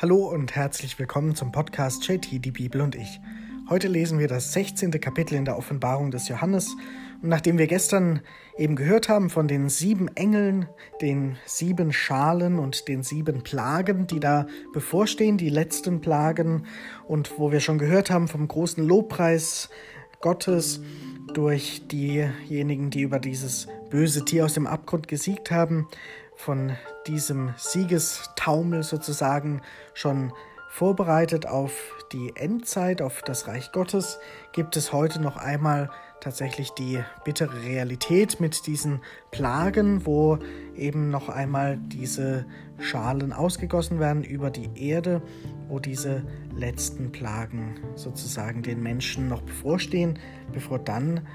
Hallo und herzlich willkommen zum Podcast JT, die Bibel und ich. Heute lesen wir das 16. Kapitel in der Offenbarung des Johannes. Und nachdem wir gestern eben gehört haben von den sieben Engeln, den sieben Schalen und den sieben Plagen, die da bevorstehen, die letzten Plagen, und wo wir schon gehört haben vom großen Lobpreis Gottes durch diejenigen, die über dieses böse Tier aus dem Abgrund gesiegt haben, von diesem Siegestaumel sozusagen schon vorbereitet auf die Endzeit, auf das Reich Gottes, gibt es heute noch einmal tatsächlich die bittere Realität mit diesen Plagen, wo eben noch einmal diese Schalen ausgegossen werden über die Erde, wo diese letzten Plagen sozusagen den Menschen noch bevorstehen, bevor dann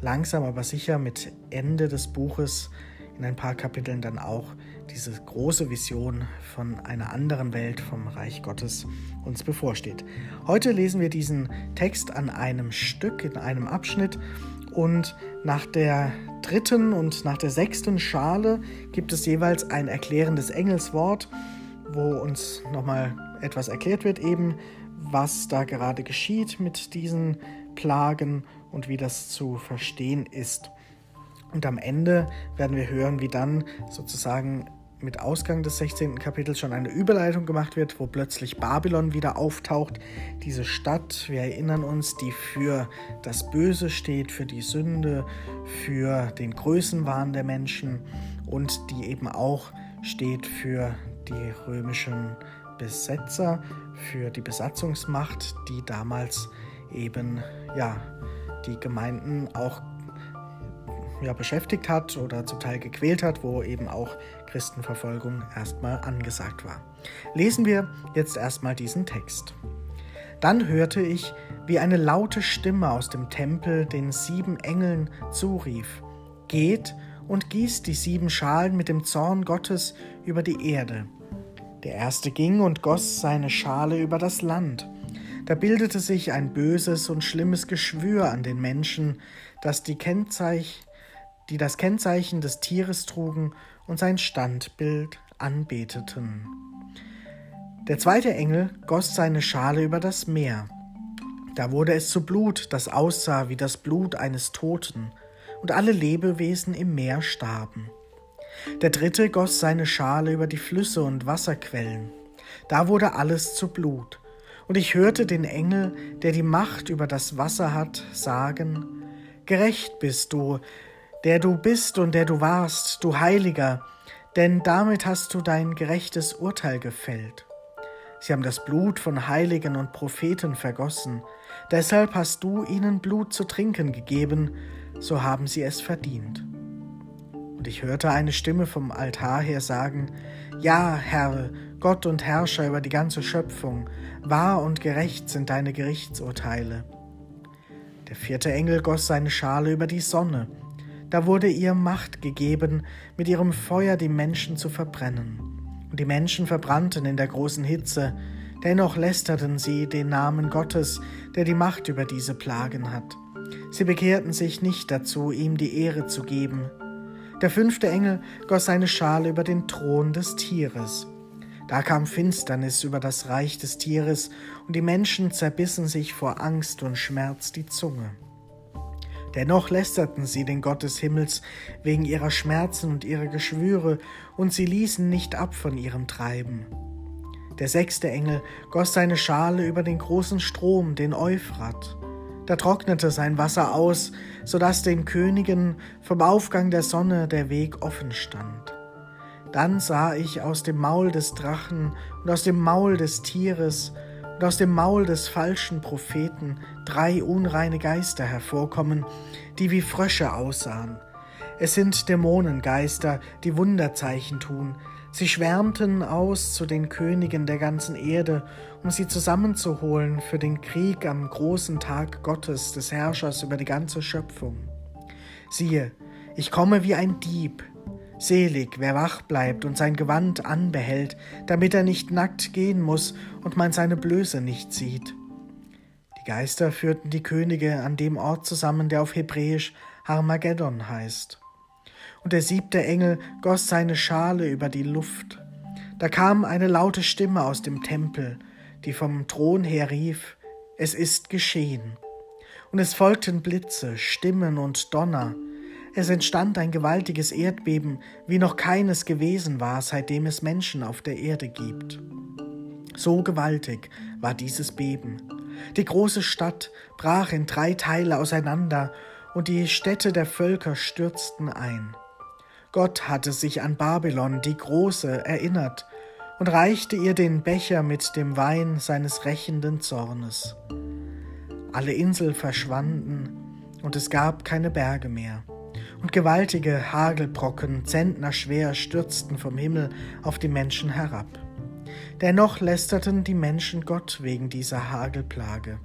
langsam aber sicher mit Ende des Buches in ein paar Kapiteln dann auch diese große Vision von einer anderen Welt, vom Reich Gottes uns bevorsteht. Heute lesen wir diesen Text an einem Stück, in einem Abschnitt und nach der dritten und nach der sechsten Schale gibt es jeweils ein erklärendes Engelswort, wo uns nochmal etwas erklärt wird, eben was da gerade geschieht mit diesen Plagen und wie das zu verstehen ist. Und am Ende werden wir hören, wie dann sozusagen mit Ausgang des 16. Kapitels schon eine Überleitung gemacht wird, wo plötzlich Babylon wieder auftaucht. Diese Stadt, wir erinnern uns, die für das Böse steht, für die Sünde, für den Größenwahn der Menschen und die eben auch steht für die römischen Besetzer, für die Besatzungsmacht, die damals eben ja die Gemeinden auch ja, beschäftigt hat oder zum Teil gequält hat, wo eben auch Christenverfolgung erstmal angesagt war. Lesen wir jetzt erstmal diesen Text. Dann hörte ich, wie eine laute Stimme aus dem Tempel den sieben Engeln zurief, Geht und gießt die sieben Schalen mit dem Zorn Gottes über die Erde. Der erste ging und goss seine Schale über das Land. Da bildete sich ein böses und schlimmes Geschwür an den Menschen, das die Kennzeichen die das Kennzeichen des Tieres trugen und sein Standbild anbeteten. Der zweite Engel goss seine Schale über das Meer. Da wurde es zu Blut, das aussah wie das Blut eines Toten, und alle Lebewesen im Meer starben. Der dritte goss seine Schale über die Flüsse und Wasserquellen. Da wurde alles zu Blut. Und ich hörte den Engel, der die Macht über das Wasser hat, sagen, Gerecht bist du, der du bist und der du warst, du Heiliger, denn damit hast du dein gerechtes Urteil gefällt. Sie haben das Blut von Heiligen und Propheten vergossen, deshalb hast du ihnen Blut zu trinken gegeben, so haben sie es verdient. Und ich hörte eine Stimme vom Altar her sagen, Ja, Herr, Gott und Herrscher über die ganze Schöpfung, wahr und gerecht sind deine Gerichtsurteile. Der vierte Engel goss seine Schale über die Sonne, da wurde ihr Macht gegeben, mit ihrem Feuer die Menschen zu verbrennen. Und die Menschen verbrannten in der großen Hitze, dennoch lästerten sie den Namen Gottes, der die Macht über diese Plagen hat. Sie bekehrten sich nicht dazu, ihm die Ehre zu geben. Der fünfte Engel goss seine Schale über den Thron des Tieres. Da kam Finsternis über das Reich des Tieres, und die Menschen zerbissen sich vor Angst und Schmerz die Zunge. Dennoch lästerten sie den Gott des Himmels wegen ihrer Schmerzen und ihrer Geschwüre, und sie ließen nicht ab von ihrem Treiben. Der sechste Engel goss seine Schale über den großen Strom, den Euphrat. Da trocknete sein Wasser aus, so dass den Königen vom Aufgang der Sonne der Weg offen stand. Dann sah ich aus dem Maul des Drachen und aus dem Maul des Tieres und aus dem Maul des falschen Propheten drei unreine Geister hervorkommen, die wie Frösche aussahen. Es sind Dämonengeister, die Wunderzeichen tun. Sie schwärmten aus zu den Königen der ganzen Erde, um sie zusammenzuholen für den Krieg am großen Tag Gottes, des Herrschers über die ganze Schöpfung. Siehe, ich komme wie ein Dieb, Selig, wer wach bleibt und sein Gewand anbehält, damit er nicht nackt gehen muss und man seine Blöße nicht sieht. Die Geister führten die Könige an dem Ort zusammen, der auf Hebräisch Harmageddon heißt. Und der siebte Engel goss seine Schale über die Luft. Da kam eine laute Stimme aus dem Tempel, die vom Thron her rief, es ist geschehen. Und es folgten Blitze, Stimmen und Donner. Es entstand ein gewaltiges Erdbeben, wie noch keines gewesen war, seitdem es Menschen auf der Erde gibt. So gewaltig war dieses Beben. Die große Stadt brach in drei Teile auseinander, und die Städte der Völker stürzten ein. Gott hatte sich an Babylon, die Große, erinnert und reichte ihr den Becher mit dem Wein seines rächenden Zornes. Alle Inseln verschwanden, und es gab keine Berge mehr. Und gewaltige Hagelbrocken, zentnerschwer, stürzten vom Himmel auf die Menschen herab. Dennoch lästerten die Menschen Gott wegen dieser Hagelplage,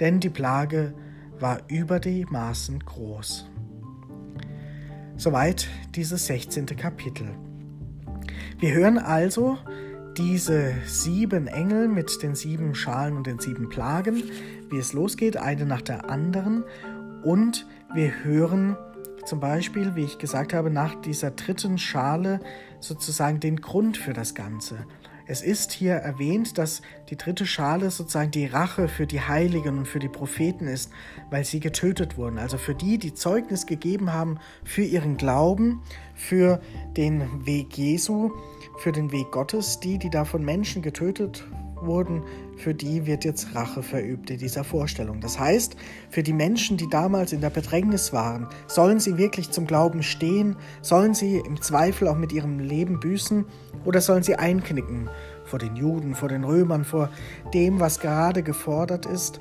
denn die Plage war über die Maßen groß. Soweit dieses 16. Kapitel. Wir hören also diese sieben Engel mit den sieben Schalen und den sieben Plagen, wie es losgeht, eine nach der anderen. Und wir hören zum Beispiel, wie ich gesagt habe, nach dieser dritten Schale sozusagen den Grund für das Ganze. Es ist hier erwähnt, dass die dritte Schale sozusagen die Rache für die Heiligen und für die Propheten ist, weil sie getötet wurden. Also für die, die Zeugnis gegeben haben für ihren Glauben, für den Weg Jesu, für den Weg Gottes, die, die da von Menschen getötet wurden, für die wird jetzt Rache verübt in dieser Vorstellung. Das heißt, für die Menschen, die damals in der Bedrängnis waren, sollen sie wirklich zum Glauben stehen, sollen sie im Zweifel auch mit ihrem Leben büßen oder sollen sie einknicken vor den Juden, vor den Römern, vor dem, was gerade gefordert ist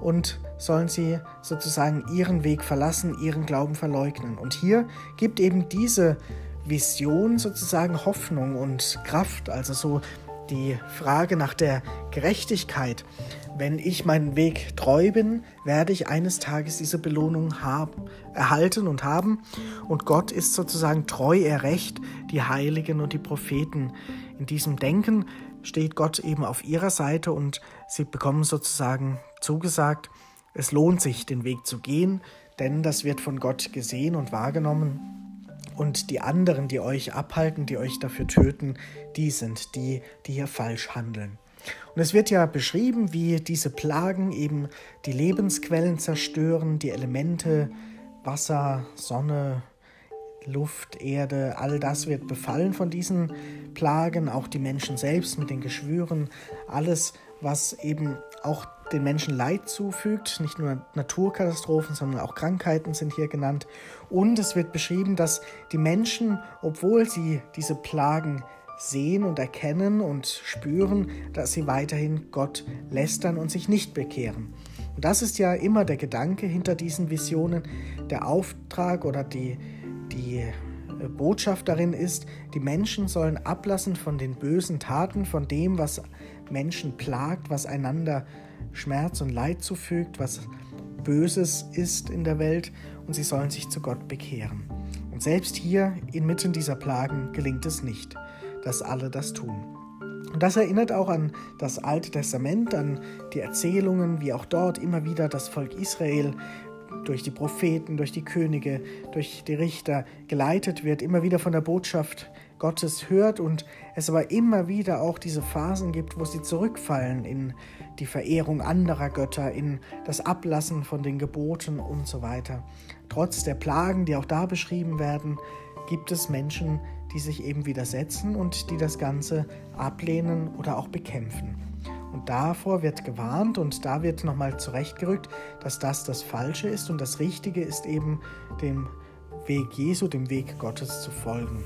und sollen sie sozusagen ihren Weg verlassen, ihren Glauben verleugnen. Und hier gibt eben diese Vision sozusagen Hoffnung und Kraft, also so die Frage nach der Gerechtigkeit. Wenn ich meinen Weg treu bin, werde ich eines Tages diese Belohnung haben, erhalten und haben. Und Gott ist sozusagen treu, er recht, die Heiligen und die Propheten. In diesem Denken steht Gott eben auf ihrer Seite und sie bekommen sozusagen zugesagt, es lohnt sich, den Weg zu gehen, denn das wird von Gott gesehen und wahrgenommen und die anderen, die euch abhalten, die euch dafür töten, die sind die, die hier falsch handeln. Und es wird ja beschrieben, wie diese Plagen eben die Lebensquellen zerstören, die Elemente, Wasser, Sonne, Luft, Erde, all das wird befallen von diesen Plagen, auch die Menschen selbst mit den Geschwüren, alles, was eben auch den Menschen Leid zufügt. Nicht nur Naturkatastrophen, sondern auch Krankheiten sind hier genannt. Und es wird beschrieben, dass die Menschen, obwohl sie diese Plagen sehen und erkennen und spüren, dass sie weiterhin Gott lästern und sich nicht bekehren. Und das ist ja immer der Gedanke hinter diesen Visionen. Der Auftrag oder die, die äh, Botschaft darin ist, die Menschen sollen ablassen von den bösen Taten, von dem, was Menschen plagt, was einander Schmerz und Leid zufügt, was Böses ist in der Welt und sie sollen sich zu Gott bekehren. Und selbst hier inmitten dieser Plagen gelingt es nicht, dass alle das tun. Und das erinnert auch an das Alte Testament, an die Erzählungen, wie auch dort immer wieder das Volk Israel durch die Propheten, durch die Könige, durch die Richter geleitet wird, immer wieder von der Botschaft Gottes hört und es aber immer wieder auch diese Phasen gibt, wo sie zurückfallen in die Verehrung anderer Götter, in das Ablassen von den Geboten und so weiter. Trotz der Plagen, die auch da beschrieben werden, gibt es Menschen, die sich eben widersetzen und die das Ganze ablehnen oder auch bekämpfen. Und davor wird gewarnt und da wird nochmal zurechtgerückt, dass das das Falsche ist und das Richtige ist eben dem Weg Jesu, dem Weg Gottes zu folgen.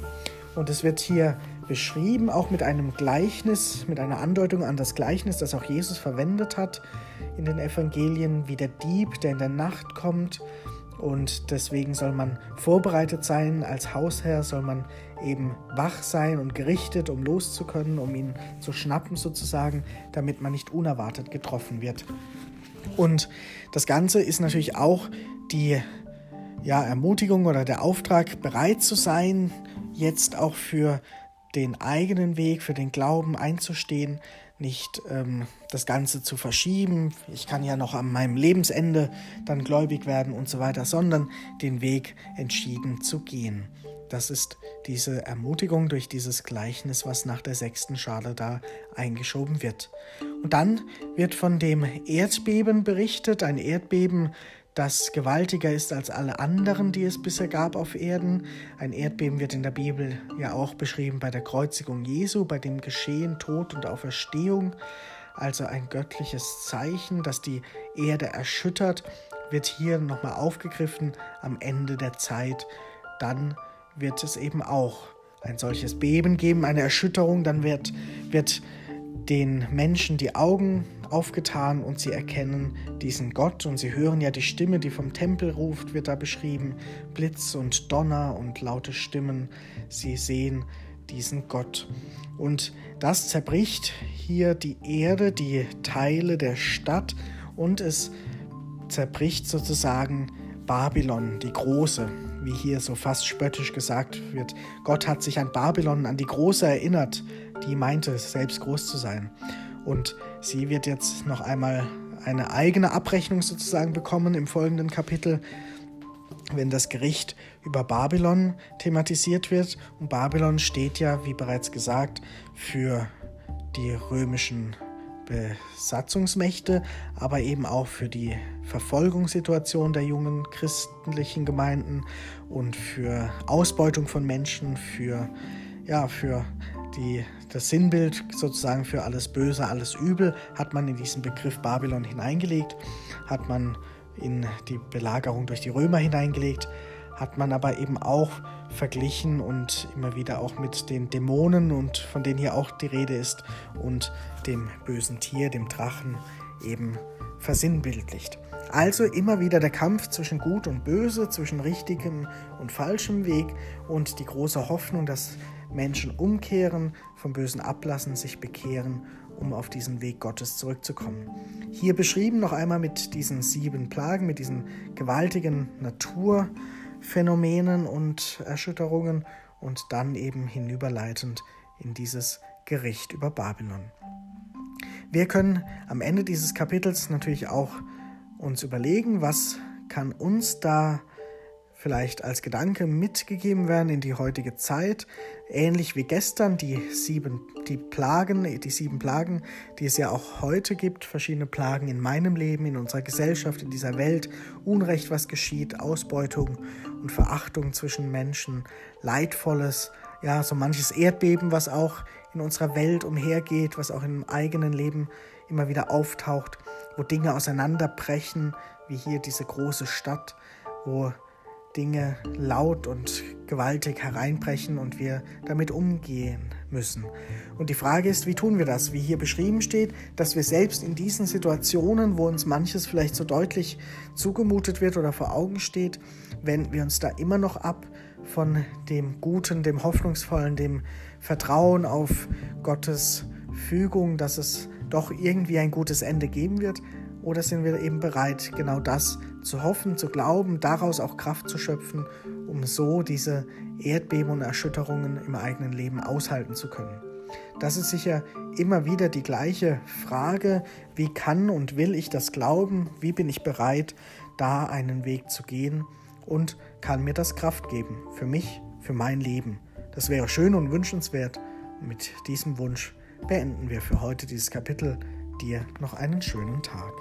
Und es wird hier beschrieben, auch mit einem Gleichnis, mit einer Andeutung an das Gleichnis, das auch Jesus verwendet hat in den Evangelien, wie der Dieb, der in der Nacht kommt. Und deswegen soll man vorbereitet sein, als Hausherr soll man eben wach sein und gerichtet, um loszukönnen, um ihn zu schnappen sozusagen, damit man nicht unerwartet getroffen wird. Und das Ganze ist natürlich auch die ja, Ermutigung oder der Auftrag, bereit zu sein, jetzt auch für den eigenen Weg, für den Glauben einzustehen, nicht ähm, das Ganze zu verschieben, ich kann ja noch an meinem Lebensende dann gläubig werden und so weiter, sondern den Weg entschieden zu gehen. das ist diese Ermutigung durch dieses Gleichnis, was nach der sechsten Schale da eingeschoben wird. Und dann wird von dem Erdbeben berichtet, ein Erdbeben, das gewaltiger ist als alle anderen, die es bisher gab auf Erden. Ein Erdbeben wird in der Bibel ja auch beschrieben bei der Kreuzigung Jesu, bei dem Geschehen Tod und Auferstehung. Also ein göttliches Zeichen, das die Erde erschüttert, wird hier nochmal aufgegriffen am Ende der Zeit. Dann wird es eben auch ein solches Beben geben, eine Erschütterung, dann wird, wird den Menschen die Augen aufgetan und sie erkennen diesen Gott. Und sie hören ja die Stimme, die vom Tempel ruft, wird da beschrieben, Blitz und Donner und laute Stimmen, sie sehen diesen Gott. Und das zerbricht hier die Erde, die Teile der Stadt. Und es zerbricht sozusagen Babylon, die große, wie hier so fast spöttisch gesagt wird. Gott hat sich an Babylon, an die Große erinnert, die meinte, selbst groß zu sein. Und sie wird jetzt noch einmal eine eigene Abrechnung sozusagen bekommen im folgenden Kapitel, wenn das Gericht über Babylon thematisiert wird. Und Babylon steht ja, wie bereits gesagt, für die römischen Besatzungsmächte, aber eben auch für die Verfolgungssituation der jungen christlichen Gemeinden und für Ausbeutung von Menschen, für, ja, für die, das Sinnbild sozusagen für alles Böse, alles Übel hat man in diesen Begriff Babylon hineingelegt, hat man in die Belagerung durch die Römer hineingelegt, hat man aber eben auch verglichen und immer wieder auch mit den Dämonen und von denen hier auch die Rede ist und dem bösen Tier, dem Drachen eben versinnbildlicht. Also immer wieder der Kampf zwischen Gut und Böse, zwischen richtigem und falschem Weg und die große Hoffnung, dass Menschen umkehren, vom Bösen ablassen, sich bekehren, um auf diesen Weg Gottes zurückzukommen. Hier beschrieben noch einmal mit diesen sieben Plagen, mit diesen gewaltigen Natur- Phänomenen und Erschütterungen und dann eben hinüberleitend in dieses Gericht über Babylon. Wir können am Ende dieses Kapitels natürlich auch uns überlegen, was kann uns da vielleicht als Gedanke mitgegeben werden in die heutige Zeit, ähnlich wie gestern die sieben die Plagen, die sieben Plagen, die es ja auch heute gibt, verschiedene Plagen in meinem Leben, in unserer Gesellschaft, in dieser Welt, Unrecht, was geschieht, Ausbeutung und Verachtung zwischen Menschen, leidvolles, ja, so manches Erdbeben, was auch in unserer Welt umhergeht, was auch im eigenen Leben immer wieder auftaucht, wo Dinge auseinanderbrechen, wie hier diese große Stadt, wo Dinge laut und gewaltig hereinbrechen und wir damit umgehen müssen. Und die Frage ist, wie tun wir das? Wie hier beschrieben steht, dass wir selbst in diesen Situationen, wo uns manches vielleicht so deutlich zugemutet wird oder vor Augen steht, wenden wir uns da immer noch ab von dem Guten, dem Hoffnungsvollen, dem Vertrauen auf Gottes Fügung, dass es doch irgendwie ein gutes Ende geben wird? Oder sind wir eben bereit, genau das zu hoffen, zu glauben, daraus auch Kraft zu schöpfen, um so diese Erdbeben und Erschütterungen im eigenen Leben aushalten zu können? Das ist sicher immer wieder die gleiche Frage, wie kann und will ich das glauben, wie bin ich bereit, da einen Weg zu gehen und kann mir das Kraft geben für mich, für mein Leben. Das wäre schön und wünschenswert. Mit diesem Wunsch beenden wir für heute dieses Kapitel. Dir noch einen schönen Tag.